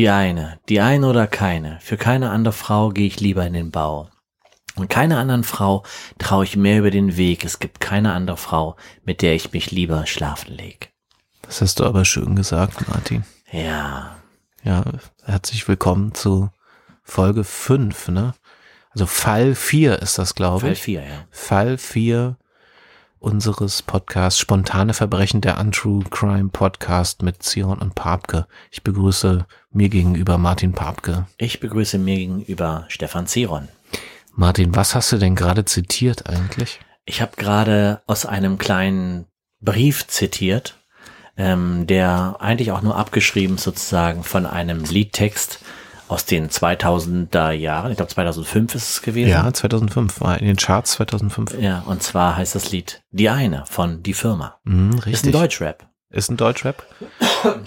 Die eine, die eine oder keine. Für keine andere Frau gehe ich lieber in den Bau. Und keiner anderen Frau traue ich mehr über den Weg. Es gibt keine andere Frau, mit der ich mich lieber schlafen leg. Das hast du aber schön gesagt, Martin. Ja. Ja, herzlich willkommen zu Folge 5, ne? Also Fall 4 ist das, glaube Fall ich. 4, ja. Fall 4 unseres Podcasts Spontane Verbrechen der Untrue Crime Podcast mit Zion und Papke. Ich begrüße mir gegenüber Martin Papke. Ich begrüße mir gegenüber Stefan Zeron. Martin, was hast du denn gerade zitiert eigentlich? Ich habe gerade aus einem kleinen Brief zitiert, ähm, der eigentlich auch nur abgeschrieben sozusagen von einem Liedtext aus den 2000er Jahren. Ich glaube 2005 ist es gewesen. Ja, 2005 war in den Charts 2005. Ja, und zwar heißt das Lied Die eine von Die Firma. Mhm, Ist ein richtig. Deutschrap. Ist ein Deutschrap.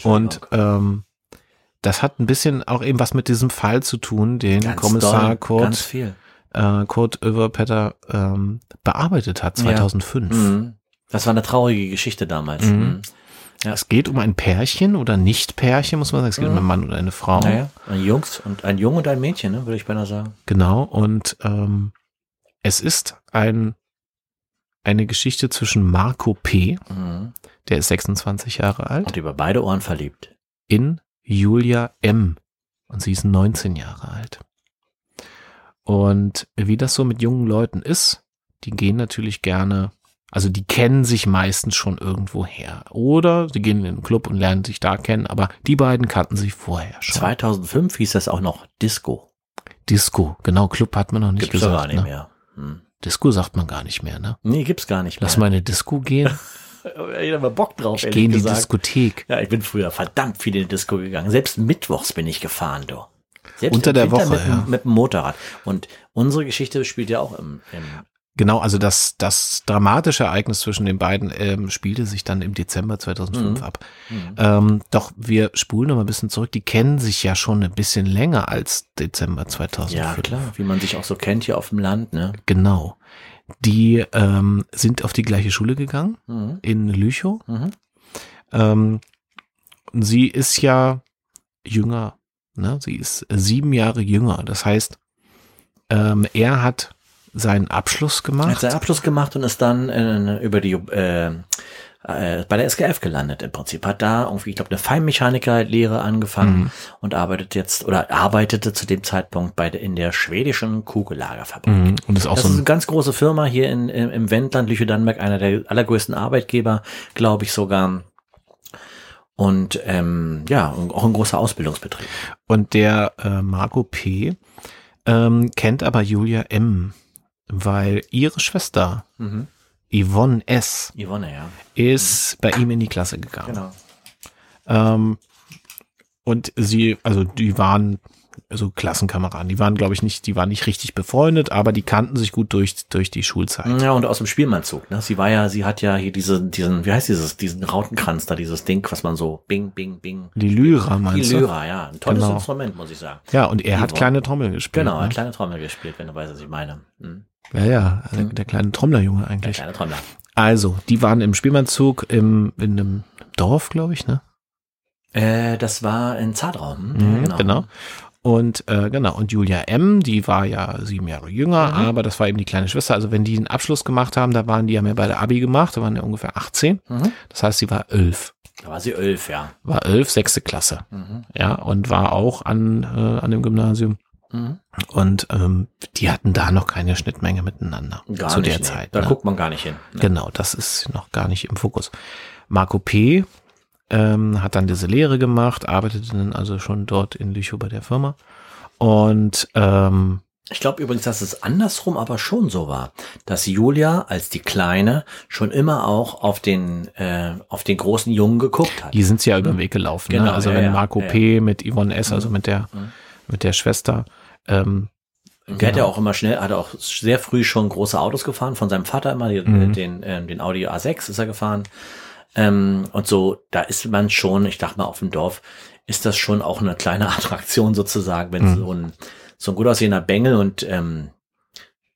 Und ähm, das hat ein bisschen auch eben was mit diesem Fall zu tun, den Ganz Kommissar doll, Kurt, äh, Kurt Överpetter ähm, bearbeitet hat Ja. 2005. Mhm. Das war eine traurige Geschichte damals. Mhm. Mhm. Es geht um ein Pärchen oder Nicht-Pärchen, muss man sagen. Es geht um einen Mann oder eine Frau. Naja, ein Jungs und ein Junge und ein Mädchen, ne, würde ich beinahe sagen. Genau. Und ähm, es ist ein eine Geschichte zwischen Marco P., Mhm. der ist 26 Jahre alt, Und über beide Ohren verliebt. in Julia M. Und sie ist 19 Jahre alt. Und wie das so mit jungen Leuten ist, die gehen natürlich gerne, also die kennen sich meistens schon irgendwo her. Oder sie gehen in den Club und lernen sich da kennen, aber die beiden kannten sich vorher schon. 2005 hieß das auch noch Disco. Disco, genau, Club hat man noch nicht Gibt's gesagt. gar nicht ne? mehr. Hm. Disco sagt man gar nicht mehr, ne? Nee, gibt's gar nicht mehr. Lass mal in eine Disco gehen. Ich hab mal Bock drauf, Ich ehrlich in die gesagt. Diskothek. Ja, ich bin früher verdammt viel in die Disco gegangen. Selbst mittwochs bin ich gefahren, du. Selbst Unter der Winter Woche, mit, dem- ja. mit dem Motorrad. Und unsere Geschichte spielt ja auch im, im Genau, also das, das dramatische Ereignis zwischen den beiden ähm, spielte sich dann im Dezember 2005 Mhm. ab. Ähm, doch wir spulen noch mal ein bisschen zurück. Die kennen sich ja schon ein bisschen länger als Dezember 2005. Ja, klar, wie man sich auch so kennt hier auf dem Land, ne? Genau. Die ähm, sind auf die gleiche Schule gegangen Mhm. in Lüchow. Mhm. Ähm, sie ist ja jünger, ne? Sie ist sieben Jahre jünger. Das heißt, ähm, er hat seinen Abschluss Er gemacht. hat seinen Abschluss gemacht und ist dann äh, über die äh, äh, bei der SKF gelandet im Prinzip. Hat da irgendwie, ich glaube, eine Feinmechanikerlehre angefangen Mhm. und arbeitet jetzt oder arbeitete zu dem Zeitpunkt bei der, in der schwedischen Kugellagerfabrik. Mhm. Und ist auch Das so ist ein eine ganz große Firma hier in, im, im Wendland, Lüchow-Dannenberg, einer der allergrößten Arbeitgeber, glaube ich sogar. Und ähm, ja, auch ein großer Ausbildungsbetrieb. Und der äh, Marco P. Ähm, kennt aber Julia M., weil ihre Schwester Mhm. Yvonne S. Yvonne, ja. ist bei ihm in die Klasse gegangen. Genau. Ähm, und sie, also die waren so Klassenkameraden. Die waren, glaube ich, nicht, die waren nicht richtig befreundet, aber die kannten sich gut durch, durch die Schulzeit. Ja, und aus dem Spielmannzug, ne? Sie war ja, sie hat ja hier diese, diesen, wie heißt dieses, diesen Rautenkranz da, dieses Ding, was man so bing, bing, bing. Die Lyra, Die meinst du? Lyra, ja. Ein tolles Genau. Instrument, muss ich sagen. Ja, und er hat Yvonne. kleine Trommel gespielt. Genau, ne? kleine Trommel gespielt, wenn du weißt, was ich meine. Hm. Ja, ja, der, der kleine Trommlerjunge Der eigentlich. kleine Trommler. Also, die waren im Spielmannzug im, in einem Dorf, glaube ich, ne? Äh, das war in Zartraum. Mhm, genau. Und äh, genau, und Julia M., die war ja sieben Jahre jünger, Mhm. aber das war eben die kleine Schwester. Also wenn die einen Abschluss gemacht haben, da waren die, ja beide Abi gemacht, da waren ja ungefähr 18. Mhm. Das heißt, sie war elf. Da war sie elf, ja. War elf, sechste Klasse. Mhm. Ja, und war auch an, äh, an dem Gymnasium. Mhm. Und ähm, die hatten da noch keine Schnittmenge miteinander Gar zu nicht, der nee. Zeit. Da ne? guckt man gar nicht hin. Ne? Genau, das ist noch gar nicht im Fokus. Marco P. Ähm, hat dann diese Lehre gemacht, arbeitete dann also schon dort in Lüchow bei der Firma. Und ähm, Ich glaube übrigens, dass es andersrum aber schon so war, dass Julia als die Kleine schon immer auch auf den, äh, auf den großen Jungen geguckt hat. die sind sie ja über den Weg gelaufen. Genau, ne? Also ja, wenn ja, Marco ja, P. mit Yvonne S., also Mhm. mit der, Mhm. mit der Schwester, ähm, Der hat ja Genau. auch immer schnell, hat auch sehr früh schon große Autos gefahren, von seinem Vater immer, den, Mhm. den, ähm, den Audi A6 ist er gefahren. Ähm, und so, da ist man schon, ich dachte mal, auf dem Dorf ist das schon auch eine kleine Attraktion sozusagen, wenn Mhm. so ein, so ein gut aussehender Bengel und ähm,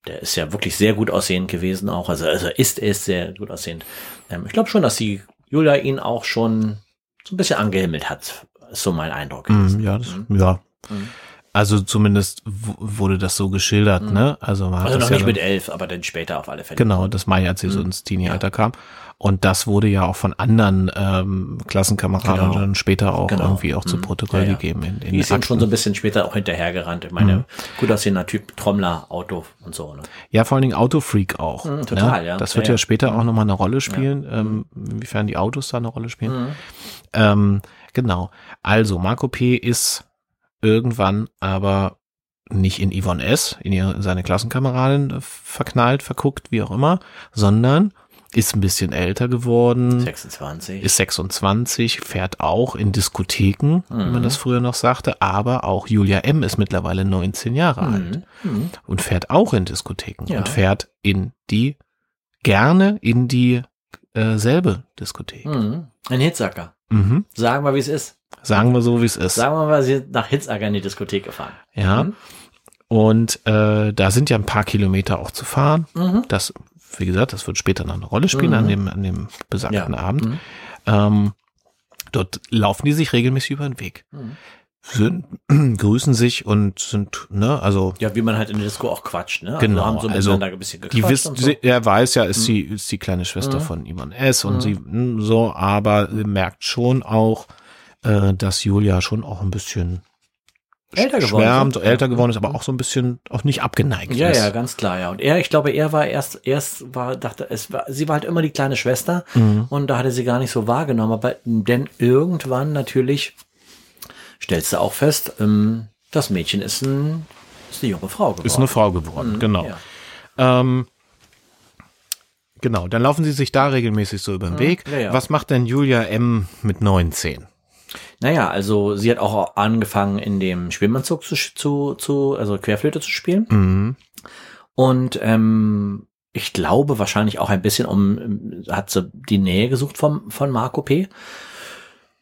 der ist ja wirklich sehr gut aussehend gewesen auch, also, also ist es sehr gut aussehend. Ähm, ich glaube schon, dass die Julia ihn auch schon so ein bisschen angehimmelt hat, Ist so mein Eindruck. Mhm, ja, das, ja. Mhm. Also zumindest wurde das so geschildert, ne? Also man hat Also noch ja nicht mit elf, aber dann später auf alle Fälle. Genau, das Mai, als sie so ins Teenie-Alter kam. Und das wurde ja auch von anderen ähm, Klassenkameraden Genau. dann später auch Genau. irgendwie auch zu Mhm. Protokoll Ja, ja. gegeben. In, in Die ist eben Akten. schon so ein bisschen später auch hinterhergerannt. Ich meine, gut aussehender Typ, Trommler, Auto und so. Ne? Ja, vor allen Dingen Autofreak auch. Mhm, total, ne? ja. Das wird Ja, ja, ja. später auch nochmal eine Rolle spielen, ähm, inwiefern die Autos da eine Rolle spielen. Mhm. Ähm, genau. Also, Marco P. ist irgendwann aber nicht in Yvonne S., in, ihre, in seine Klassenkameradin äh, verknallt, verguckt, wie auch immer, sondern ist ein bisschen älter geworden, 26. ist 26, fährt auch in Diskotheken, wie man das früher noch sagte, aber auch Julia M. ist mittlerweile 19 Jahre alt Mhm. Mhm. und fährt auch in Diskotheken Ja. und fährt in die, gerne in die äh, selbe Diskothek. Mhm. Ein Hitzacker. Mhm. Sagen wir, wie es ist. Sagen wir so, wie es ist. Sagen wir mal, sie sind nach Hitzacker in die Diskothek gefahren. Ja. Mhm. Und äh, da sind ja ein paar Kilometer auch zu fahren. Mhm. Das, wie gesagt, das wird später noch eine Rolle spielen Mhm. an dem, an dem besagten Ja. Abend. Mhm. Ähm, dort laufen die sich regelmäßig über den Weg. Mhm. Sind, grüßen sich und sind, ne, also Ja, wie man halt in der Disco auch quatscht, ne? Genau, Also so also miteinander ein bisschen die wissen, so. er weiß ja, ist sie, ist die kleine Schwester Mhm. von Ivan S. und Mhm. sie so, aber sie merkt schon auch, äh, dass Julia schon auch ein bisschen Älter geworden schwärmt, sind. älter Ja. geworden ist, aber auch so ein bisschen auch nicht abgeneigt Ja, ist. ja, ganz klar, ja. Und er, ich glaube, er war erst, erst war, dachte, es war, sie war halt immer die kleine Schwester Mhm. und da hatte sie gar nicht so wahrgenommen. Aber denn irgendwann natürlich stellst du auch fest, ähm, das Mädchen ist ein, ist eine junge Frau geworden. Ist eine Frau geworden, Mhm, genau. Ja. Ähm, genau, dann laufen sie sich da regelmäßig so über den Weg. Mhm. ja, ja. Was macht denn Julia M. mit 19? Naja, also sie hat auch angefangen, in dem Schwimmanzug zu, zu, zu also Querflöte zu spielen. Mhm. Und ähm, ich glaube wahrscheinlich auch ein bisschen um, hat sie die Nähe gesucht vom, von Marco P.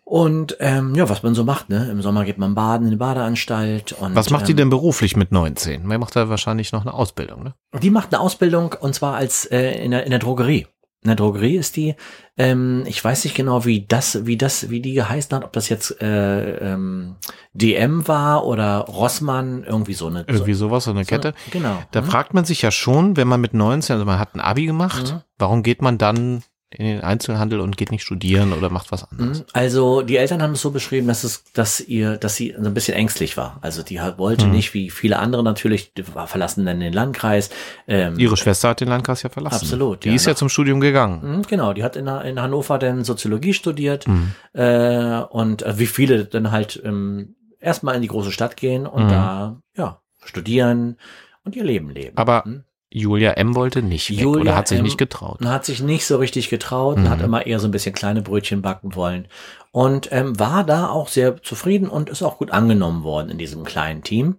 Und ähm, ja, was man so macht, ne? Im Sommer geht man baden in die Badeanstalt. Und, Was macht die ähm, denn beruflich mit 19? Man macht da wahrscheinlich noch eine Ausbildung, ne? Die macht eine Ausbildung und zwar als äh, in, der, in der Drogerie. In der Drogerie ist die, ähm, ich weiß nicht genau, wie das, wie das, wie die geheißen hat, ob das jetzt äh, ähm, DM war oder Rossmann, irgendwie so eine. Irgendwie so, sowas, so eine so Kette. eine- Genau. Da Mhm. fragt man sich ja schon, wenn man mit 19, also man hat ein Abi gemacht, Mhm. warum geht man dann in den Einzelhandel und geht nicht studieren oder macht was anderes? Mhm. Also die Eltern haben es so beschrieben, dass es, dass ihr, dass sie so ein bisschen ängstlich war. Also die wollte Mhm. nicht, wie viele andere natürlich, die war verlassen dann den Landkreis. Ähm, Ihre Schwester hat den Landkreis ja verlassen. Absolut, Die ja. ist ja zum Studium gegangen. Mhm, Genau, die hat in, in Hannover dann Soziologie studiert Mhm. äh, und äh, wie viele dann halt ähm, erstmal in die große Stadt gehen und Mhm. da ja studieren und ihr Leben leben. Aber Mhm. Julia M. wollte nicht weg Julia oder hat sich M. nicht getraut. hat sich nicht so richtig getraut und hat Mhm. immer eher so ein bisschen kleine Brötchen backen wollen und ähm, war da auch sehr zufrieden und ist auch gut angenommen worden in diesem kleinen Team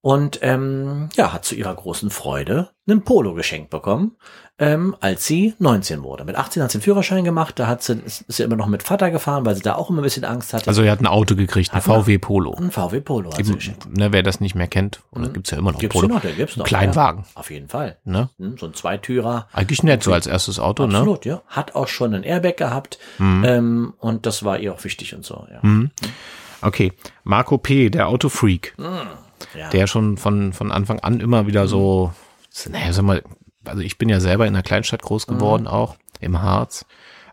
und ähm, ja hat zu ihrer großen Freude einen Polo geschenkt bekommen, ähm, als sie 19 wurde. Mit 18 hat sie einen Führerschein gemacht, da hat sie ist, sie immer noch mit Vater gefahren, weil sie da auch immer ein bisschen Angst hatte. Also er hat ein Auto gekriegt, ein VW Polo. ein VW Polo hat Eben, ne, wer das nicht mehr kennt, oder Mhm. gibt's ja immer noch Gibt's Polo. noch, den gibt's noch. Kleinwagen. Ja, auf jeden Fall. Ne? Hm, So ein Zweitürer. Eigentlich nett, so als erstes Auto, ne? Absolut, ja. Hat auch schon ein Airbag gehabt Mhm. ähm, und das war ihr auch wichtig und so, ja. Mhm. Okay, Marco P., der Autofreak, ja. der schon von, von Anfang an immer wieder so, naja, sag mal, also ich bin ja selber in einer Kleinstadt groß geworden, auch im Harz.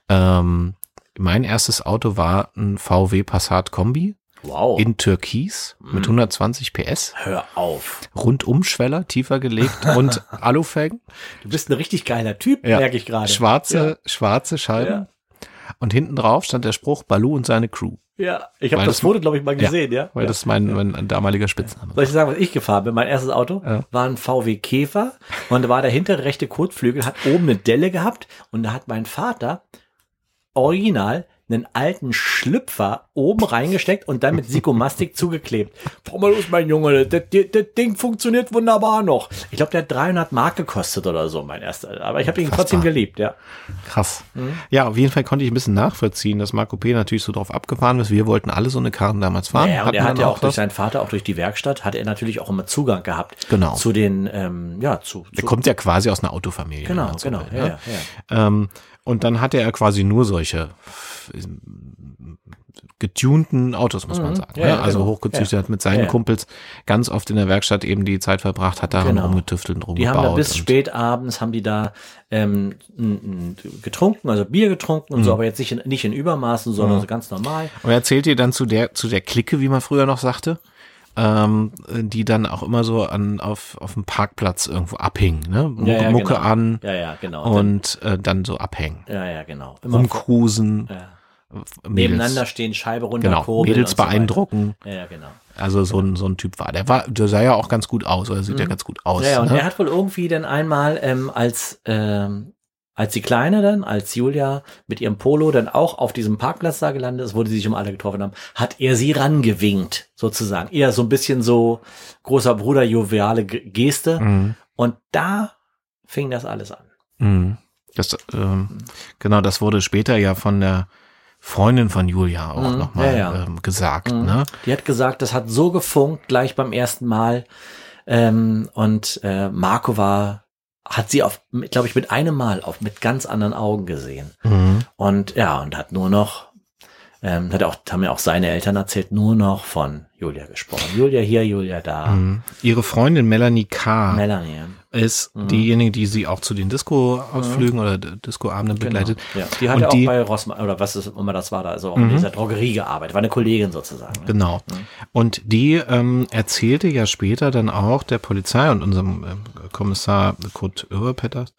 Ähm, mein erstes Auto war ein VW Passat Kombi wow. in Türkis mit 120 PS, Hör auf. Rundumschweller, tiefer gelegt und Alufelgen, Du bist ein richtig geiler Typ, Ja. merke ich gerade. schwarze, schwarze Scheiben. Ja. Und hinten drauf stand der Spruch Balu und seine Crew, Ja, ich habe das das- Foto, glaube ich, mal Ja, gesehen, ja. weil ja. das ist mein, mein damaliger Spitzname. Soll ich sagen, was ich gefahren bin? Mein erstes Auto Ja. war ein VW Käfer und da war der hintere rechte Kotflügel, hat oben eine Delle gehabt und da hat mein Vater original einen alten Schlüpfer oben reingesteckt und dann mit Sikomastik zugeklebt. Fahr mal los, mein Junge, das, das, das Ding funktioniert wunderbar noch. Ich glaube, der hat 300 Mark gekostet oder so, mein erster. Aber ich habe ihn Unfassbar. trotzdem geliebt, ja. Krass. Mhm. Ja, auf jeden Fall konnte ich ein bisschen nachvollziehen, dass Marco P. natürlich so drauf abgefahren ist. Wir wollten alle so eine Karren damals fahren. Ja, und Hatten er hat ja auch durch seinen Vater, auch durch die Werkstatt, hat er natürlich auch immer Zugang gehabt. Genau. Zu den, ähm, ja, zu, Der zu kommt ja quasi aus einer Autofamilie. genau, man so genau, ja, ne? ja, ja. Ähm, Und dann hatte er quasi nur solche getunten Autos, muss man Mhm. sagen. Ja, ja, also genau. hochgezüchtet, Ja. hat mit seinen Ja. Kumpels ganz oft in der Werkstatt eben die Zeit verbracht, hat daran Genau. rumgetüftelt und Die haben da rumgebaut. bis spät abends haben die da ähm, getrunken, also Bier getrunken und so, aber jetzt nicht in, nicht in Übermaßen, sondern Mhm. so ganz normal. Und er erzählt dir dann zu der, zu der Clique, wie man früher noch sagte, ähm, die dann auch immer so an, auf, auf dem Parkplatz irgendwo abhingen, ne? Mucke, Ja, ja, Mucke genau. an Ja, ja, genau. und äh, dann so abhängen. Ja, ja, genau. Immer Rumcruisen, ja. Mädels, nebeneinander stehen, Scheibe runter, genau, kurbeln Mädels und so beeindrucken. Ja, ja, genau. Also so ein, so ein Typ war. Der war, der sah ja auch ganz gut aus, oder sieht ja ganz gut aus. Mhm. Ja, ja, und ne? er hat wohl irgendwie dann einmal ähm, als ähm, als die Kleine dann, als Julia mit ihrem Polo dann auch auf diesem Parkplatz da gelandet ist, wo die sich um alle getroffen haben, hat er sie rangewinkt, sozusagen. Eher so ein bisschen so großer Bruder joviale Ge- Geste. Mhm. Und da fing das alles an. Mhm. Das, ähm, genau, das wurde später ja von der Freundin von Julia auch Mhm, nochmal ja, ja. Ähm, gesagt. Mhm. Ne? Die hat gesagt, das hat so gefunkt gleich beim ersten Mal. Ähm, und äh, Marco war, hat sie auf, glaube ich, mit einem Mal auf mit ganz anderen Augen gesehen. Mhm. Und ja, und hat nur noch, ähm, hat auch, haben ja auch seine Eltern erzählt, nur noch von Julia gesprochen. Julia hier, Julia da. Mhm. Ihre Freundin Melanie K. Melanie. Ist Mhm. diejenige, die sie auch zu den Disco-Ausflügen oder D- Disco-Abenden begleitet. Genau. Ja. Die hat Und ja auch die- bei Rossmann, oder was ist immer das war da, also auch Mhm. in dieser Drogerie gearbeitet, war eine Kollegin sozusagen. Ne? Genau. Und die ähm, erzählte ja später dann auch der Polizei und unserem ähm, Kommissar Kurt Irrepetters,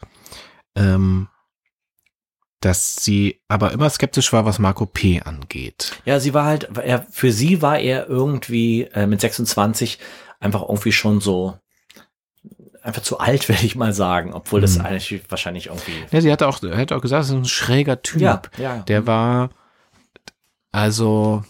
ähm, dass sie aber immer skeptisch war, was Marco P. angeht. Ja, sie war halt, er, für sie war er irgendwie äh, mit 26 einfach irgendwie schon so einfach zu alt, will ich mal sagen, obwohl das Mhm. eigentlich wahrscheinlich irgendwie Ja, sie hatte auch, hat auch gesagt, das ist ein schräger Typ. ja, ja, Der war, also,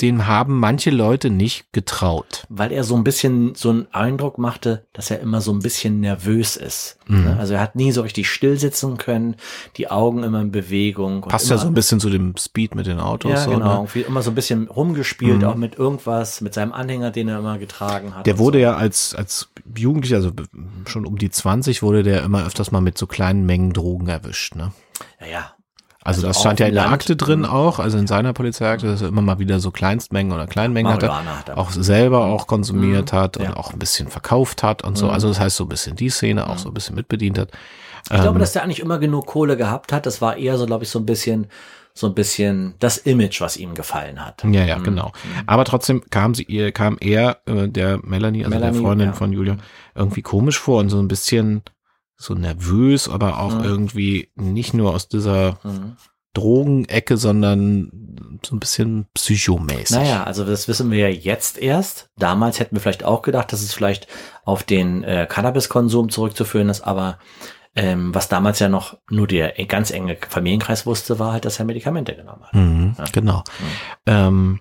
den haben manche Leute nicht getraut. weil er so ein bisschen so einen Eindruck machte, dass er immer so ein bisschen nervös ist. Mhm. Ne? Also er hat nie so richtig still sitzen können, die Augen immer in Bewegung. Passt ja so ein bisschen zu dem Speed mit den Autos. Ja, so, genau. ne? Immer so ein bisschen rumgespielt, Mhm. auch mit irgendwas, mit seinem Anhänger, den er immer getragen hat. Der wurde so. ja als, als Jugendlicher, also schon um die 20, wurde der immer öfters mal mit so kleinen Mengen Drogen erwischt. Ne? Ja, ja. Also, Also das stand ja in der. Akte drin Mhm. auch, also in seiner Polizeiakte, dass er immer mal wieder so Kleinstmengen oder Kleinmengen hatte, hat auch selber auch konsumiert Mhm. hat und Ja. auch ein bisschen verkauft hat und so. Mhm. Also das heißt so ein bisschen die Szene auch so ein bisschen mitbedient hat. Ich glaube, Ähm, dass der eigentlich immer genug Kohle gehabt hat. Das war eher so, glaube ich, so ein bisschen, so ein bisschen das Image, was ihm gefallen hat. Ja, ja, Mhm. genau. Aber trotzdem kam sie ihr, kam er, äh, der Melanie, also Melanie, der Freundin ja. von Julia, irgendwie komisch vor und so ein bisschen so nervös, aber auch Mhm. irgendwie nicht nur aus dieser Mhm. Drogenecke, sondern so ein bisschen psychomäßig. Naja, also das wissen wir ja jetzt erst. Damals hätten wir vielleicht auch gedacht, dass es vielleicht auf den äh, Cannabiskonsum zurückzuführen ist, aber ähm, was damals ja noch nur der ganz enge Familienkreis wusste, war halt, dass er Medikamente genommen hat. Mhm, Ja. Genau. Ähm,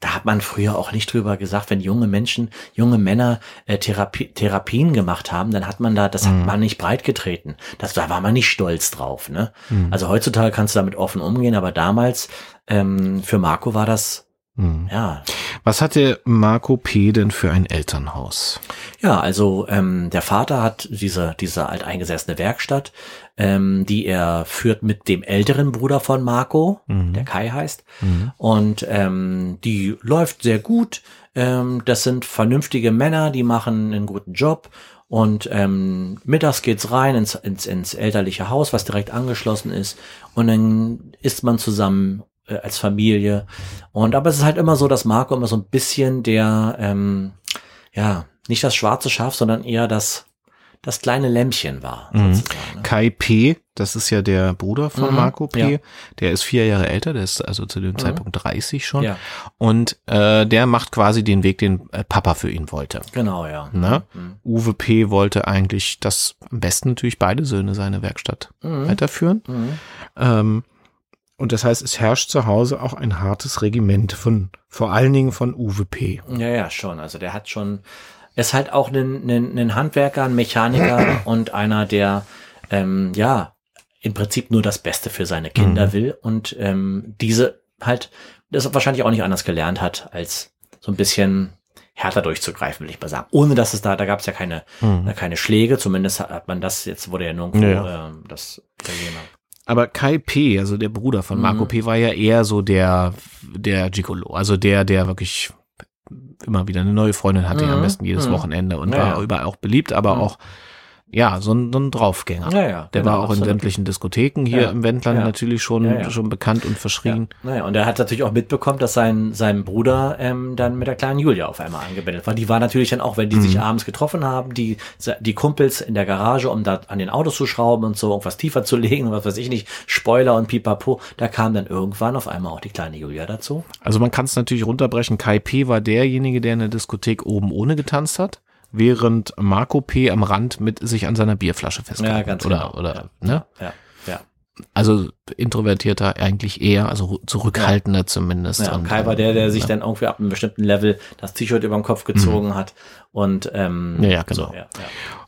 Da hat man früher auch nicht drüber gesagt, wenn junge Menschen, junge Männer äh, Therapie, Therapien gemacht haben, dann hat man da, das Mhm. hat man nicht breitgetreten. Das, da war man nicht stolz drauf. Ne? mhm, Also heutzutage kannst du damit offen umgehen, aber damals ähm, für Marco war das mhm. ja Was hatte Marco P. denn für ein Elternhaus? Ja, also ähm, der Vater hat diese, diese alteingesessene Werkstatt, ähm, die er führt mit dem älteren Bruder von Marco, Mhm. der Kai heißt. Mhm. Und ähm, die läuft sehr gut. Ähm, das sind vernünftige Männer, die machen einen guten Job. Und ähm, mittags geht's rein ins, ins, ins elterliche Haus, was direkt angeschlossen ist. Und dann isst man zusammen äh, als Familie. Und aber es ist halt immer so, dass Marco immer so ein bisschen der, ähm, ja, nicht das schwarze Schaf, sondern eher das, das kleine Lämmchen war. Mhm. ne? Kai P., das ist ja der Bruder von Mhm, Marco P., ja. der ist vier Jahre älter, der ist also zu dem Zeitpunkt 30 schon. Ja, Und äh, der macht quasi den Weg, den äh, Papa für ihn wollte. genau, ja. Ne? Mhm. Uwe P. wollte eigentlich, dass am besten natürlich beide Söhne seine Werkstatt Mhm. weiterführen. Mhm. Ähm, und das heißt, es herrscht zu Hause auch ein hartes Regiment von, vor allen Dingen von Uwe P. Ja, ja, schon. Also der hat schon, ist halt auch ein, ein, ein Handwerker, ein Mechaniker und einer, der, ähm, ja, im Prinzip nur das Beste für seine Kinder Mhm. will und ähm, diese halt, das wahrscheinlich auch nicht anders gelernt hat, als so ein bisschen härter durchzugreifen, will ich mal sagen. Ohne dass es da, da gab es ja keine, Mhm. keine Schläge, zumindest hat man das, jetzt wurde ja nirgendwo Ja. ähm, das Italiener. Aber Kai P., also der Bruder von Marco Mhm. P., war ja eher so der, der Gigolo. Also der, der wirklich immer wieder eine neue Freundin hatte, Mhm. am besten jedes Mhm. Wochenende und Ja, war überall auch beliebt, aber Mhm. auch, ja, so ein, so ein Draufgänger. Ja, ja. Der genau, war auch in absolut. sämtlichen Diskotheken hier Ja. im Wendland natürlich schon, schon bekannt und verschrien. Ja. Naja, und er hat natürlich auch mitbekommen, dass sein, sein Bruder ähm, dann mit der kleinen Julia auf einmal angebändelt war. Die war natürlich dann auch, wenn die Mhm. sich abends getroffen haben, die, die Kumpels in der Garage, um da an den Autos zu schrauben und so irgendwas tiefer zu legen, was weiß ich nicht, Spoiler und pipapo, da kam dann irgendwann auf einmal auch die kleine Julia dazu. Also man kann es natürlich runterbrechen. Kai P. war derjenige, der in der Diskothek oben ohne getanzt hat, während Marco P. am Rand mit sich an seiner Bierflasche festgehalten Ja, ganz oder, genau. Oder, ja. ne? Ja, ja. Also introvertierter eigentlich eher, also zurückhaltender zumindest. ja und Kai war der, der sich ja. dann irgendwie ab einem bestimmten Level das T-Shirt über den Kopf gezogen hat und ähm, Mhm. Ja, ja, genau. So, ja, ja.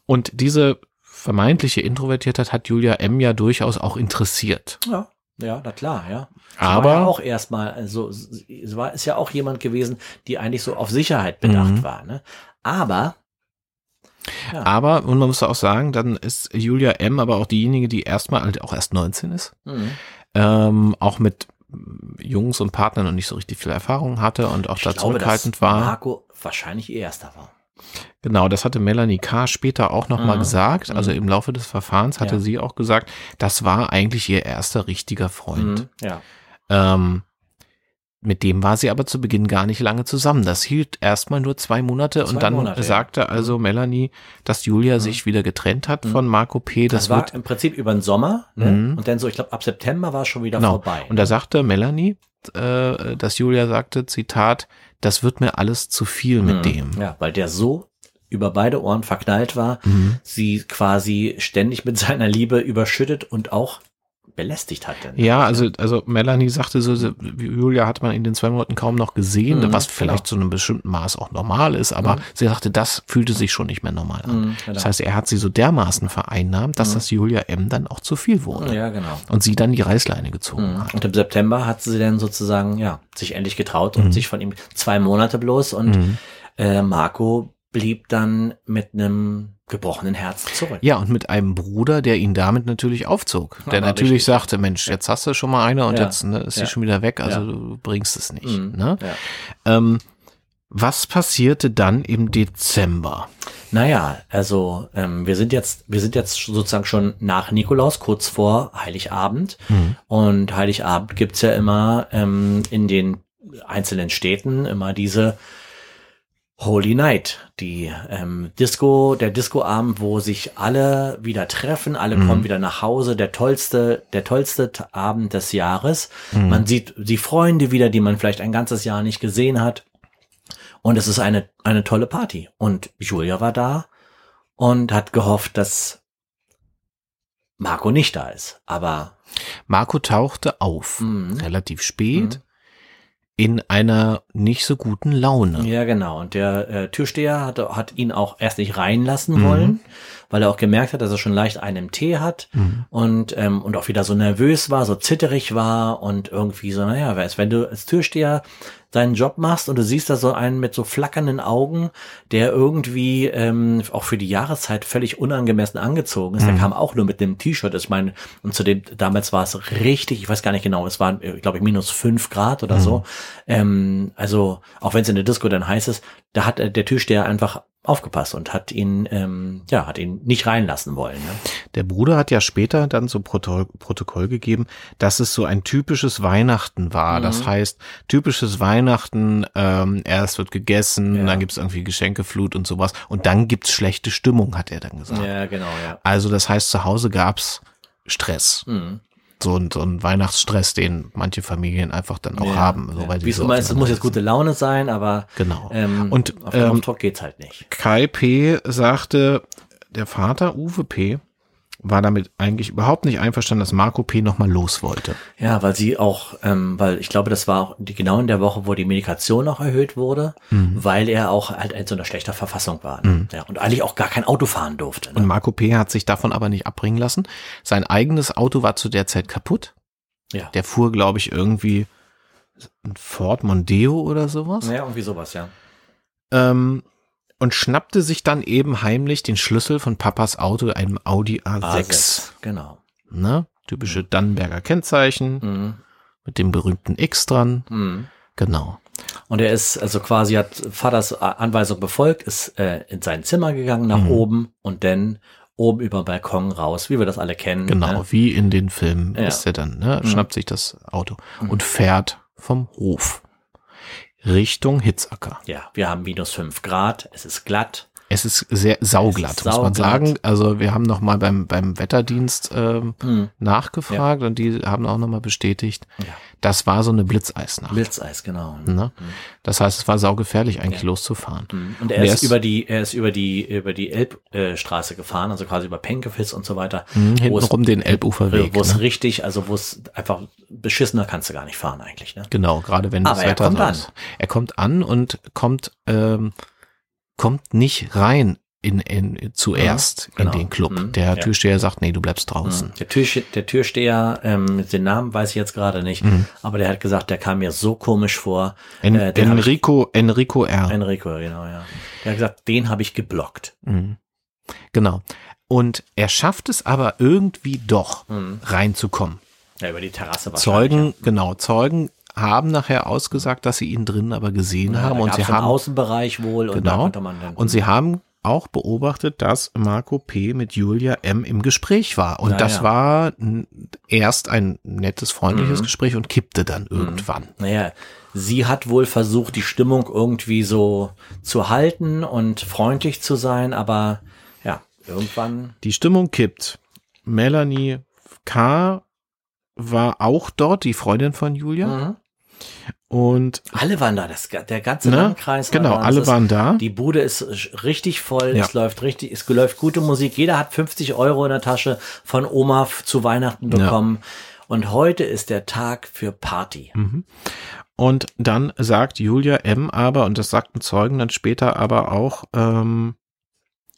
Und diese vermeintliche Introvertiertheit hat Julia M. ja durchaus auch interessiert. Ja, ja, na klar, ja. Sie Aber- war ja auch erstmal, also sie war ist ja auch jemand gewesen, die eigentlich so auf Sicherheit bedacht Mhm. war, ne? Aber ja. Aber, und man muss auch sagen, dann ist Julia M. aber auch diejenige, die erstmal halt auch erst 19 ist, Mhm. ähm, auch mit mm, Jungs und Partnern und nicht so richtig viel Erfahrung hatte und auch ich da glaube, zurückhaltend war. Marco wahrscheinlich ihr erster war. Genau, das hatte Melanie K. später auch nochmal Mhm. gesagt. Also Mhm. im Laufe des Verfahrens hatte Ja. sie auch gesagt, das war eigentlich ihr erster richtiger Freund. Mhm. Ja. Ähm, mit dem war sie aber zu Beginn gar nicht lange zusammen. Das hielt erstmal nur zwei Monate Zwei und dann Monate, ja. sagte also Melanie, dass Julia sich wieder getrennt hat Mhm. von Marco P. Das, Das, war im Prinzip über den Sommer, ne? Mhm. Und dann so, ich glaube, ab September war es schon wieder genau. vorbei. Und da sagte Melanie, äh, dass Julia sagte, Zitat, das wird mir alles zu viel mit Mhm. dem. Ja, weil der so über beide Ohren verknallt war, Mhm. sie quasi ständig mit seiner Liebe überschüttet und auch belästigt hat. Dann. Ja, also, also Melanie sagte so, Julia hat man in den zwei Monaten kaum noch gesehen, Mhm, was vielleicht zu einem bestimmten Maß auch normal ist, aber Mhm. sie sagte, das fühlte sich schon nicht mehr normal an. Mhm, genau. Das heißt, er hat sie so dermaßen vereinnahmt, dass Mhm. das Julia M. dann auch zu viel wurde. ja, genau. Und sie dann die Reißleine gezogen Mhm. hat. Und im September hat sie dann sozusagen, ja, sich endlich getraut und Mhm. sich von ihm zwei Monate bloß und äh, Marco blieb dann mit einem gebrochenen Herz zurück. Ja, und mit einem Bruder, der ihn damit natürlich aufzog. Der Aber natürlich richtig. sagte, Mensch, jetzt hast du schon mal eine und Ja. jetzt ne, ist sie Ja. schon wieder weg, also Ja. du bringst es nicht. Mhm. Ne? Ähm, was passierte dann im Dezember? Naja, also ähm, wir sind jetzt, wir sind jetzt sozusagen schon nach Nikolaus, kurz vor Heiligabend. Mhm. Und Heiligabend gibt's ja immer ähm, in den einzelnen Städten immer diese Holy Night, die ähm, Disco, der Discoabend, wo sich alle wieder treffen, alle Mhm. kommen wieder nach Hause, der tollste, der tollste Abend des Jahres. Mhm. Man sieht die Freunde wieder, die man vielleicht ein ganzes Jahr nicht gesehen hat. Und es ist eine, eine tolle Party. Und Julia war da und hat gehofft, dass Marco nicht da ist. Aber Marco tauchte auf, Mhm. relativ spät, in einer nicht so guten Laune. Ja, genau. Und der äh, Türsteher hat, hat ihn auch erst nicht reinlassen Mhm. wollen, weil er auch gemerkt hat, dass er schon leicht einen Tee hat Mhm. und, ähm, und auch wieder so nervös war, so zitterig war und irgendwie so, naja, weißt, wenn du als Türsteher deinen Job machst und du siehst da so einen mit so flackernden Augen, der irgendwie ähm, auch für die Jahreszeit völlig unangemessen angezogen ist. Der Mhm. kam auch nur mit dem T-Shirt. Ich meine, und zu dem, damals war es richtig, ich weiß gar nicht genau, es waren, äh, glaube ich, minus fünf Grad oder Mhm. so. Ähm, also, auch wenn es in der Disco dann heiß ist, da hat äh, der Türsteher einfach aufgepasst und hat ihn, ähm, ja, hat ihn nicht reinlassen wollen. Ne? Der Bruder hat ja später dann so Proto Protokoll gegeben, dass es so ein typisches Weihnachten war. Mhm. Das heißt, typisches Weihnachten, ähm, erst wird gegessen, Ja. dann gibt's irgendwie Geschenkeflut und sowas. Und dann gibt's schlechte Stimmung, hat er dann gesagt. Ja, genau, ja. Also das heißt, zu Hause gab's Stress. Mhm. So, ein- so ein Weihnachtsstress, den manche Familien einfach dann auch ja, haben. So, ja. weil die Wie es so immer ist, es muss jetzt gute Laune sein, aber Genau. ähm, Und, auf ähm, geht's halt nicht. Kai P. sagte, der Vater Uwe P. war damit eigentlich überhaupt nicht einverstanden, dass Marco P. nochmal los wollte. Ja, weil sie auch, ähm, weil ich glaube, das war auch die, genau in der Woche, wo die Medikation auch erhöht wurde, weil er auch halt in so einer schlechter Verfassung war. Ne? Ja, und eigentlich auch gar kein Auto fahren durfte. Und Ne? Marco P. hat sich davon aber nicht abbringen lassen. Sein eigenes Auto war zu der Zeit kaputt. Ja. Der fuhr, glaube ich, irgendwie ein Ford Mondeo oder sowas. ja, irgendwie sowas, ja. ähm, und schnappte sich dann eben heimlich den Schlüssel von Papas Auto, einem Audi A6. A6. Genau. Ne? Typische Dannenberger Kennzeichen Mhm. mit dem berühmten X dran. Mhm. Genau. Und er ist also quasi hat Vaters Anweisung befolgt, ist äh, in sein Zimmer gegangen nach Mhm. oben und dann oben über den Balkon raus, wie wir das alle kennen. Genau, Ne? wie in den Filmen Ja. ist er dann, ne? Mhm. schnappt sich das Auto und fährt vom Hof Richtung Hitzacker. Ja, wir haben minus fünf Grad, es ist glatt. Es ist sehr sauglatt, ist muss man sagen. Also wir haben noch mal beim, beim Wetterdienst ähm, Hm. nachgefragt und die haben auch noch mal bestätigt, Ja. das war so eine Blitzeisnacht. Blitzeis, genau. Ne? Das heißt, es war saugefährlich eigentlich Ja. loszufahren. Mhm. Und er Und er ist, über die, er ist über die, über die Elbstraße gefahren, also quasi über Penkefitz und so weiter. Mhm, Hintenrum den Elbuferweg. Wo es Ne? richtig, also wo es einfach beschissener kannst du gar nicht fahren eigentlich, ne? Genau, gerade wenn das Aber er Wetter kommt so an. ist. Er kommt an und kommt, ähm, kommt nicht rein in, in zuerst genau. in den Club. Mhm, Der ja. Türsteher sagt, nee, du bleibst draußen. Mhm. Der, Türste der Türsteher, ähm, den Namen weiß ich jetzt gerade nicht, Mhm. aber der hat gesagt, der kam mir so komisch vor. En, Äh, hab ich- Enrico, Enrico R. Enrico, genau, ja. Der hat gesagt, den habe ich geblockt. Mhm. Genau. Und er schafft es aber irgendwie doch Mhm. reinzukommen. Ja, über die Terrasse wahrscheinlich. Zeugen, genau, Zeugen haben nachher ausgesagt, dass sie ihn drinnen aber gesehen ja. haben und sie haben Außenbereich wohl und Genau. dann. und sie haben auch beobachtet, dass Marco P. mit Julia M. im Gespräch war. Und Na das war erst ein nettes, freundliches Mhm. Gespräch und kippte dann irgendwann. Naja, sie hat wohl versucht, die Stimmung irgendwie so zu halten und freundlich zu sein, aber ja, irgendwann. Die Stimmung kippt. Melanie K. war auch dort, die Freundin von Julia. Mhm. Und Alle waren da, das, der ganze Ne? Landkreis. war genau, da. alle ist- waren da. Die Bude ist richtig voll, Ja. es läuft richtig, es läuft gute Musik. Jeder hat 50 Euro in der Tasche von Oma zu Weihnachten Ja. bekommen. Und heute ist der Tag für Party. Mhm. Und dann sagt Julia M. aber, und das sagten Zeugen dann später aber auch, ähm,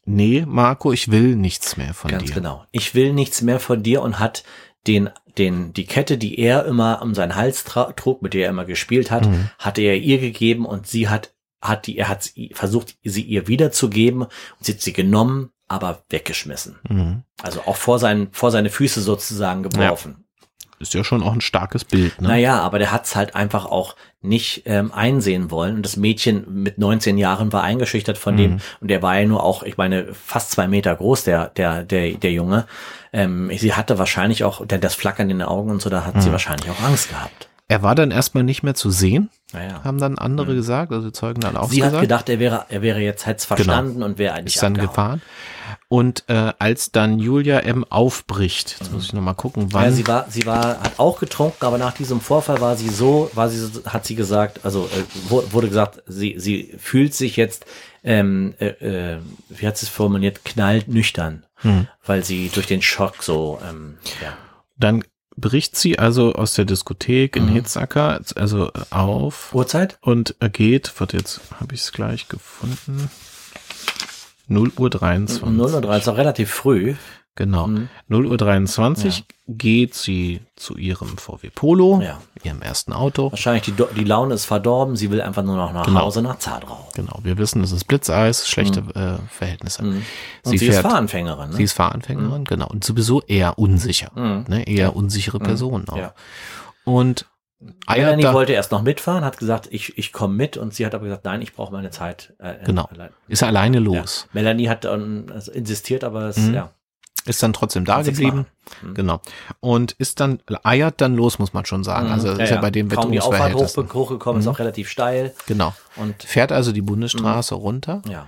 nee, Marco, ich will nichts mehr von Ganz dir. genau. Ich will nichts mehr von dir und hat den, den, die Kette, die er immer um seinen Hals trug, mit der er immer gespielt hat, Mhm. hatte er ihr gegeben und sie hat, hat die, er hat sie, versucht, sie ihr wiederzugeben und sie hat sie genommen, aber weggeschmissen. Mhm. Also auch vor seinen, vor seine Füße sozusagen geworfen. Ist ja schon auch ein starkes Bild. Ne? Naja, aber der hat's halt einfach auch nicht ähm, einsehen wollen. Und das Mädchen mit 19 Jahren war eingeschüchtert von Mhm. dem. Und der war ja nur auch, ich meine, fast zwei Meter groß, der, der, der, der Junge. Ähm, sie hatte wahrscheinlich auch, denn das Flackern in den Augen und so, da hat sie Mhm. wahrscheinlich auch Angst gehabt. Er war dann erstmal nicht mehr zu sehen, Naja. haben dann andere gesagt, also Zeugen dann auch Mhm. Sie gesagt. hat gedacht, er wäre, er wäre jetzt, hätte es verstanden und wäre eigentlich ist dann abgehauen. gefahren. Und äh, als dann Julia M. aufbricht, jetzt muss ich noch mal gucken, wann. Ja, sie war, sie war, hat auch getrunken, aber nach diesem Vorfall war sie so, war sie, hat sie gesagt, also äh, wu- wurde gesagt, sie, sie fühlt sich jetzt, ähm, äh, äh, wie hat sie es formuliert, knallt nüchtern, Hm. weil sie durch den Schock so, ähm, ja. Dann bricht sie also aus der Diskothek in Mhm. Hitzacker, also äh, auf Uhrzeit? und äh, geht, warte, jetzt habe ich es gleich gefunden. 0 Uhr 23. 0 Uhr ist auch relativ früh. Genau. Mhm. 0 Uhr 23 geht sie zu ihrem VW Polo, Ja. ihrem ersten Auto. Wahrscheinlich die, die Laune ist verdorben, sie will einfach nur noch nach Genau. Hause nach Zadrau. Genau, wir wissen, es ist Blitzeis, schlechte äh, Verhältnisse. Mhm. Und Sie sie, ist fährt- Fahranfängerin, ne? Sie ist Fahranfängerin, genau. Und sowieso eher unsicher. Mhm. Ne? Eher unsichere Person auch. Ja. Und eiert Melanie wollte erst noch mitfahren, hat gesagt, ich, ich komme mit und sie hat aber gesagt, nein, ich brauche meine Zeit. Äh, Genau. allein. ist alleine Ja. los. Melanie hat dann also insistiert, aber es, Mhm. ja. Ist dann trotzdem da geblieben. Mhm. Genau. Und ist dann, eiert dann los, muss man schon sagen. Also ist ja, bei dem Kaum die Auffahrt hoch, hochgekommen, ist Mhm. auch relativ steil Genau. und Fährt also die Bundesstraße runter ja,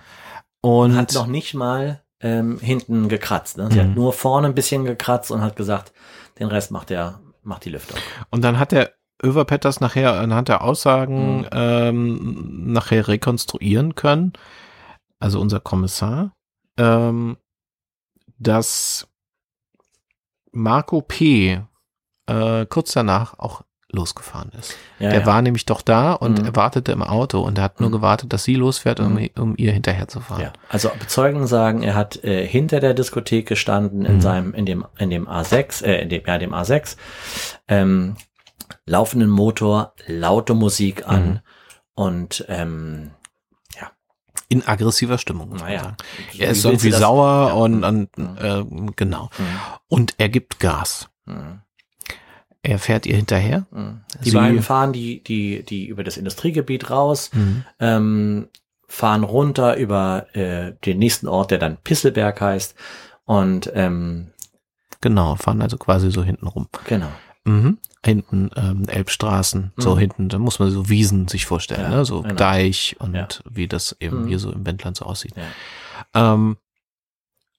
und hat noch nicht mal ähm, hinten gekratzt. Ne? Sie Mhm. hat nur vorne ein bisschen gekratzt und hat gesagt, den Rest macht der, macht die Lüftung. Und dann hat der Över Petters nachher anhand der Aussagen Mhm. ähm, nachher rekonstruieren können, also unser Kommissar, ähm, dass Marco P. Äh, kurz danach auch losgefahren ist. Ja, der ja. war nämlich doch da und Mhm. er wartete im Auto und er hat nur Mhm. gewartet, dass sie losfährt, um, Mhm. um ihr hinterherzufahren. Ja, also Bezeugen sagen, er hat äh, hinter der Diskothek gestanden in Mhm. seinem in dem in dem A6, äh, in dem ja dem A6, ähm, laufenden Motor, laute Musik an Mhm. und ähm, ja In aggressiver Stimmung, Naja. Er ist irgendwie sauer Ja. und, und Mhm. äh, genau. Mhm. Und er gibt Gas. Mhm. Er fährt ihr hinterher. Mhm. Die Sie- beiden fahren die, die, die über das Industriegebiet raus, ähm, fahren runter über äh, den nächsten Ort, der dann Pisselberg heißt. Und ähm, Genau, fahren also quasi so hinten rum. genau. Mhm. Hinten ähm, Elbstraßen, so Mhm. hinten, da muss man so Wiesen sich vorstellen, Ja, ne? so genau. Deich und Ja. wie das eben Mhm. hier so im Wendland so aussieht. Ja. Ähm,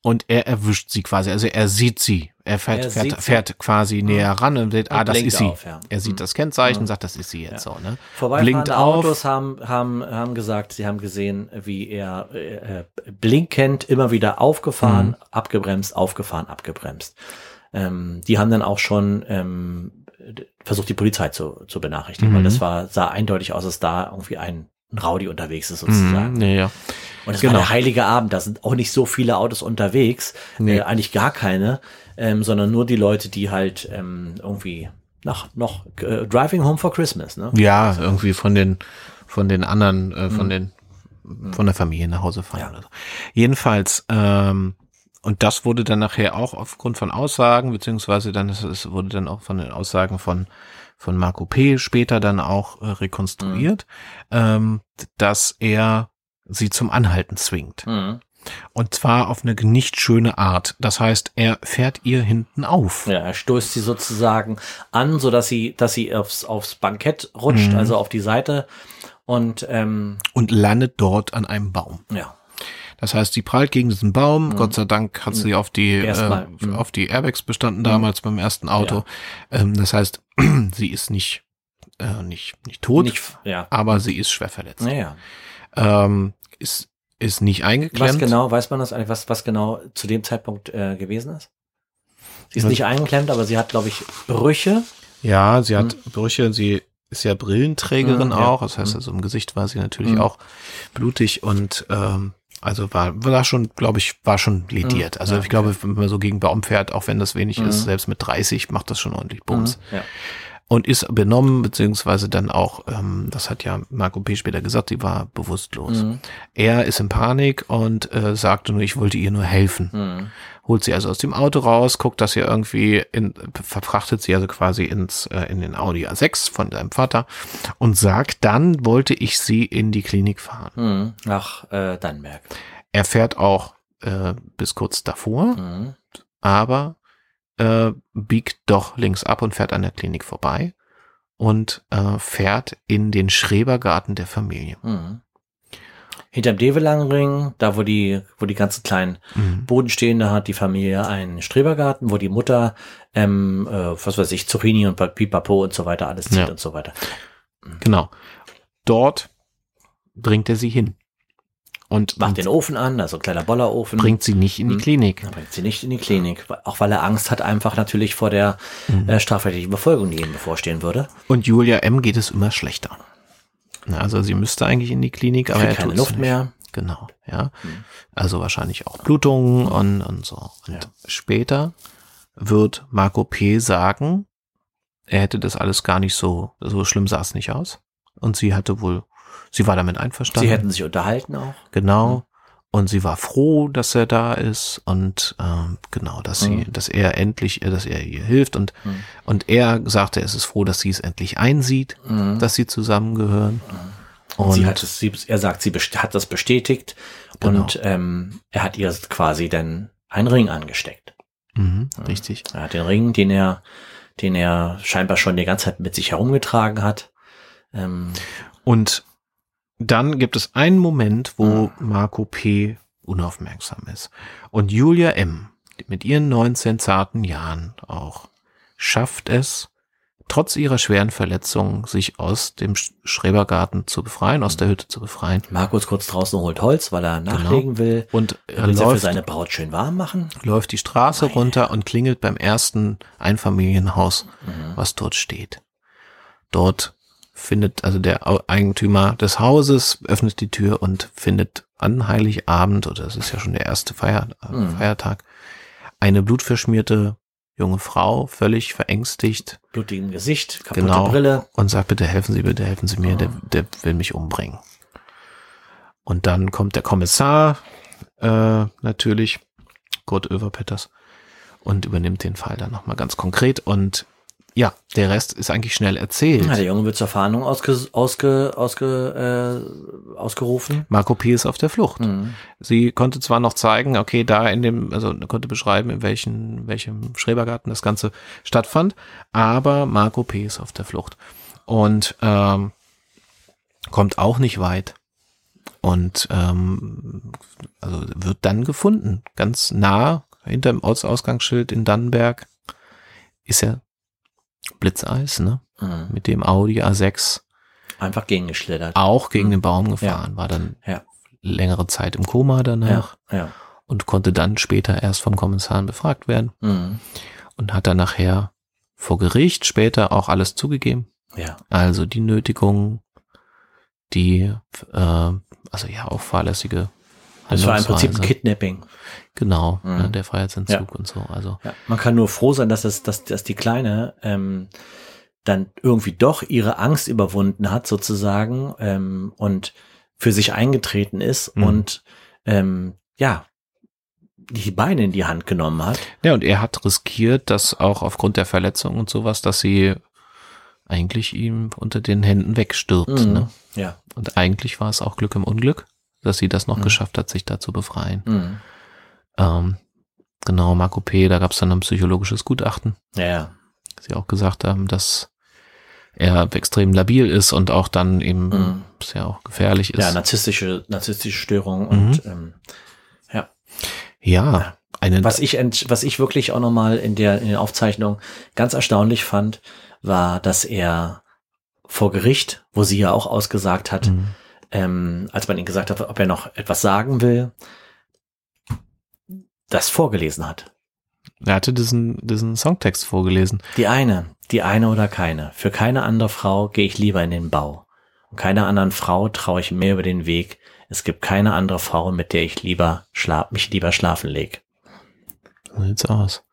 und er erwischt sie quasi, also er sieht sie. Er fährt, Er fährt, fährt quasi näher ran und sieht, ah, das ist sie. auf. Er sieht Mhm. das Kennzeichen, Mhm. sagt, das ist sie jetzt so, ne? Vorbeifahrende Blinkt auf. Autos haben, haben, haben gesagt, sie haben gesehen, wie er äh, äh, blinkend immer wieder aufgefahren, Mhm. abgebremst, aufgefahren, abgebremst. Ähm, die haben dann auch schon ähm, versucht, die Polizei zu, zu benachrichtigen, Mhm. weil das war, sah eindeutig aus, dass da irgendwie ein ein Rowdy unterwegs ist sozusagen. Mhm, ja, ja. Und es Genau. war der heilige Abend, da sind auch nicht so viele Autos unterwegs, Nee. äh, eigentlich gar keine, ähm, sondern nur die Leute, die halt ähm, irgendwie nach noch äh, Driving Home for Christmas, ne? Ja, irgendwie von den, von den anderen, äh, von den, von der Familie nach Hause fahren Ja. oder so. Jedenfalls, ähm, und das wurde dann nachher auch aufgrund von Aussagen, beziehungsweise dann, es, wurde dann auch von den Aussagen von, von Marco P. später dann auch äh, rekonstruiert, ähm, dass er sie zum Anhalten zwingt. Mhm. Und zwar auf eine nicht schöne Art. Das heißt, er fährt ihr hinten auf. Ja, er stößt sie sozusagen an, so dass sie, dass sie aufs, aufs Bankett rutscht, Mhm. also auf die Seite. Und ähm, Und landet dort an einem Baum. ja, Das heißt, sie prallt gegen diesen Baum. Gott sei Dank hat sie auf die Mhm. Äh, mhm. auf die Airbags bestanden damals beim ersten Auto. Ähm, das heißt, sie ist nicht äh, nicht nicht tot, nicht, ja, aber sie ist schwer verletzt. naja. Ähm, ist ist nicht eingeklemmt. Was genau, weiß man das eigentlich, was, was genau zu dem Zeitpunkt äh, gewesen ist? Sie ist nicht eingeklemmt, aber sie hat, glaube ich, Brüche. Ja, sie hat Brüche. Sie ist ja Brillenträgerin Mhm, ja. auch. Das heißt, Mhm. also im Gesicht war sie natürlich Mhm. auch blutig und ähm, also war, war schon, glaube ich, war schon lediert. Mhm. Also Ja, ich glaube, wenn man so gegen Baum fährt, auch wenn das wenig Mhm. ist, selbst mit 30 macht das schon ordentlich Bums. Ja. Und ist benommen, beziehungsweise dann auch, ähm, das hat ja Marco P. später gesagt, sie war bewusstlos. Mhm. Er ist in Panik und äh, sagte nur, ich wollte ihr nur helfen. Mhm. Holt sie also aus dem Auto raus, guckt, dass sie irgendwie in, verfrachtet sie also quasi ins äh, in den Audi A6 von seinem Vater und sagt, dann wollte ich sie in die Klinik fahren. Mhm. Nach äh, Dannenberg. Er fährt auch äh, bis kurz davor, Mhm. aber äh, biegt doch links ab und fährt an der Klinik vorbei und äh, fährt in den Schrebergarten der Familie. Mhm. Hinterm Develangenring, da wo die, wo die ganzen kleinen Mhm. Bodenstehende hat die Familie einen Strebergarten, wo die Mutter, ähm, äh, was weiß ich, Zucchini und Pipapo und so weiter alles zieht Ja. und so weiter. Genau. Dort bringt er sie hin und Macht den Ofen an, also ein kleiner Bollerofen. bringt sie nicht in die Mhm. Klinik. Er bringt sie nicht in die Klinik, auch weil er Angst hat einfach natürlich vor der Mhm. äh, strafrechtlichen Verfolgung, die ihm bevorstehen würde. Und Julia M. geht es immer schlechter. Na, Also sie müsste eigentlich in die Klinik, aber er keine Luft nicht. mehr. Genau, ja. Mhm. Also wahrscheinlich auch Blutungen und, und so. Und Ja. später wird Marco P. sagen, er hätte das alles gar nicht so, so schlimm sah es nicht aus. Und sie hatte wohl, sie war damit einverstanden. Sie hätten sich unterhalten auch. Genau. Mhm. Und sie war froh, dass er da ist und ähm, genau, dass sie, Mhm. dass er endlich, äh, dass er ihr hilft und Mhm. und er sagte, es ist froh, dass sie es endlich einsieht, Mhm. dass sie zusammengehören. Und Und sie hat es, sie, er sagt, sie hat das bestätigt Genau. und ähm, er hat ihr quasi dann einen Ring angesteckt. mhm, richtig. Er hat den Ring, den er, den er scheinbar schon die ganze Zeit mit sich herumgetragen hat. Ähm, Und dann gibt es einen Moment, wo Mhm. Marco P. unaufmerksam ist. Und Julia M. mit ihren 19 zarten Jahren auch schafft es, trotz ihrer schweren Verletzungen, sich aus dem Sch- Schrebergarten zu befreien, aus der Hütte zu befreien. Markus kurz draußen holt Holz, weil er nachlegen will. Und er will sie für läuft, seine Braut schön warm machen. läuft die Straße runter und klingelt beim ersten Einfamilienhaus, Mhm. was dort steht. Dort findet also der Eigentümer des Hauses öffnet die Tür und findet an Heiligabend oder es ist ja schon der erste Feier, Mhm. Feiertag eine blutverschmierte junge Frau, völlig verängstigt Blutigem Gesicht, kaputte Genau. Brille. und sagt bitte helfen Sie, bitte helfen Sie mir, Oh. der, der will mich umbringen. Und dann kommt der Kommissar, äh, natürlich, Kurt Överpetters, und übernimmt den Fall dann nochmal ganz konkret. Und ja, der Rest ist eigentlich schnell erzählt. Ja, der Junge wird zur Fahndung ausge, ausge, ausge, äh, ausgerufen. Marco P. ist auf der Flucht. Mhm. Sie konnte zwar noch zeigen, okay, da in dem, also konnte beschreiben, in welchen, welchem Schrebergarten das Ganze stattfand, aber Marco P. ist auf der Flucht. Und ähm, kommt auch nicht weit. Und ähm, also wird dann gefunden, ganz nah hinter dem Ortsausgangsschild in Dannenberg ist ja Blitzeis, ne? Mhm. Mit dem Audi A6 Einfach gegengeschlittert. auch gegen den Baum gefahren, war dann Ja. längere Zeit im Koma danach Ja. ja. und konnte dann später erst vom Kommissar befragt werden Mhm. und hat dann nachher vor Gericht später auch alles zugegeben. Ja. Also die Nötigung, die, äh, also ja, auch fahrlässige Das war im Prinzip ein Handlungsweise. Kidnapping. Genau, Mhm. ne, der Freiheitsentzug und so. Also Ja. Man kann nur froh sein, dass, es, dass, dass die Kleine ähm, dann irgendwie doch ihre Angst überwunden hat, sozusagen, ähm, und für sich eingetreten ist Mhm. und ähm, ja, die Beine in die Hand genommen hat. ja, und er hat riskiert, dass auch aufgrund der Verletzung und sowas, dass sie eigentlich ihm unter den Händen wegstirbt. Mhm. Ne? Ja. Und eigentlich war es auch Glück im Unglück, dass sie das noch Mhm. geschafft hat, sich da zu befreien. Mhm. Ähm, genau, Marco P., da gab es dann ein psychologisches Gutachten. Ja, ja. Sie auch gesagt haben, dass er extrem labil ist und auch dann eben Mhm. sehr auch gefährlich ist. Ja, narzisstische, narzisstische Störung Mhm. und ähm, ja eine, Was ich, was ich wirklich auch nochmal in der, in der Aufzeichnung ganz erstaunlich fand, war, dass er vor Gericht, wo sie ja auch ausgesagt hat, Mhm. Ähm, als man ihn gesagt hat, ob er noch etwas sagen will, das vorgelesen hat. er hatte diesen, diesen Songtext vorgelesen. Die eine, die eine oder keine. Für keine andere Frau gehe ich lieber in den Bau. Und keiner anderen Frau traue ich mehr über den Weg. Es gibt keine andere Frau, mit der ich lieber schla mich lieber schlafen leg. So sieht's aus.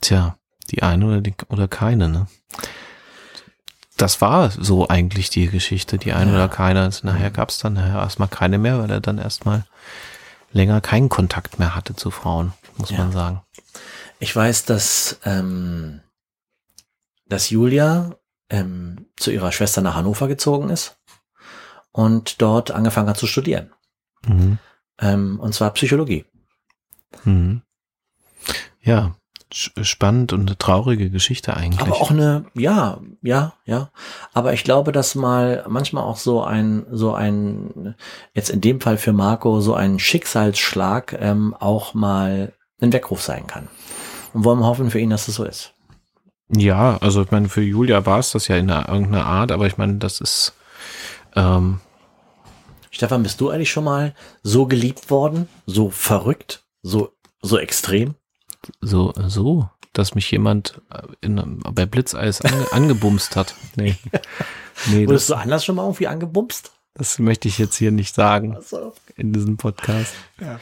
Tja, die eine oder, die, oder keine, ne? Das war so eigentlich die Geschichte, die eine Ja. oder keine. Nachher gab's dann nachher erstmal keine mehr, weil er dann erstmal länger keinen Kontakt mehr hatte zu Frauen, muss Ja. man sagen. Ich weiß, dass, ähm, dass Julia ähm, zu ihrer Schwester nach Hannover gezogen ist und dort angefangen hat zu studieren. Mhm. Ähm, und zwar Psychologie. Mhm. Ja, spannend und eine traurige Geschichte eigentlich. Aber auch eine, ja, ja, ja. Aber ich glaube, dass mal manchmal auch so ein, so ein, jetzt in dem Fall für Marco, so ein Schicksalsschlag ähm, auch mal ein Weckruf sein kann. Und wollen wir hoffen für ihn, dass es so ist. Ja, also ich meine, für Julia war es das ja in einer, irgendeiner Art, aber ich meine, das ist ähm, Stefan, bist du eigentlich schon mal so geliebt worden? So verrückt? So, so extrem? So, so, dass mich jemand äh, in, bei Blitzeis ange, angebumst hat. Nee. Nee, Wurdest du anders schon mal irgendwie angebumst? das möchte ich jetzt hier nicht sagen Also, in diesem Podcast. Ja.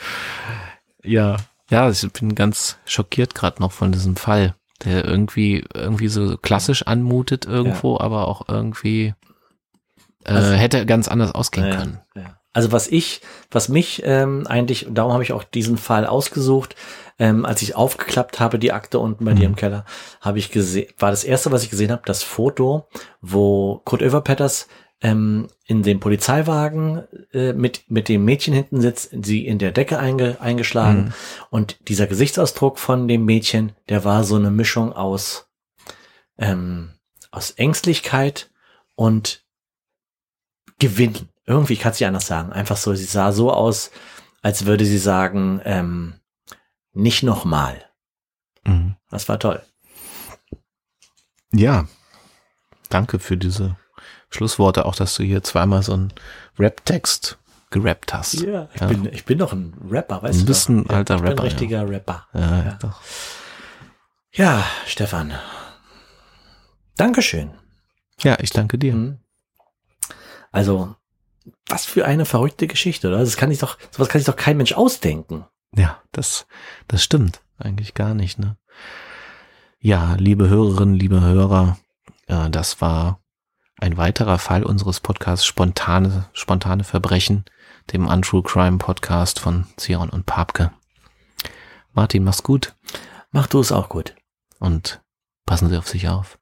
Ja, ja, ich bin ganz schockiert gerade noch von diesem Fall, der irgendwie irgendwie so klassisch anmutet irgendwo, aber auch irgendwie äh, Also- hätte ganz anders ausgehen Ja, können. ja. Also was ich, was mich ähm, eigentlich, und darum habe ich auch diesen Fall ausgesucht, ähm, als ich aufgeklappt habe, die Akte unten bei dir Mhm. im Keller, habe ich gesehen, war das erste, was ich gesehen habe, das Foto, wo Kurt Overpetters ähm, in dem Polizeiwagen äh, mit, mit dem Mädchen hinten sitzt, sie in der Decke einge, eingeschlagen. Mhm. Und dieser Gesichtsausdruck von dem Mädchen, der war so eine Mischung aus, ähm, aus Ängstlichkeit und Gewinn. Irgendwie, ich kann es nicht anders sagen. Einfach so, sie sah so aus, als würde sie sagen, ähm, nicht nochmal. Mhm. Das war toll. Ja, danke für diese Schlussworte, auch dass du hier zweimal so einen Rap-Text gerappt hast. ich, Ja. Bin, ich bin doch ein Rapper, weißt Du du? bist doch. ein alter ich bin Rapper, ein richtiger Rapper. Ja, Ja. doch. Ja, Stefan. Dankeschön. ja, ich danke dir. Mhm. Also, was für eine verrückte Geschichte, oder? Das kann ich doch, sowas kann sich doch kein Mensch ausdenken. Ja, das, das stimmt eigentlich gar nicht, ne? Ja, liebe Hörerinnen, liebe Hörer, äh, das war ein weiterer Fall unseres Podcasts Spontane, spontane Verbrechen, dem Untrue Crime Podcast von Zion und Papke. Martin, mach's gut. Mach du es auch gut. Und passen Sie auf sich auf.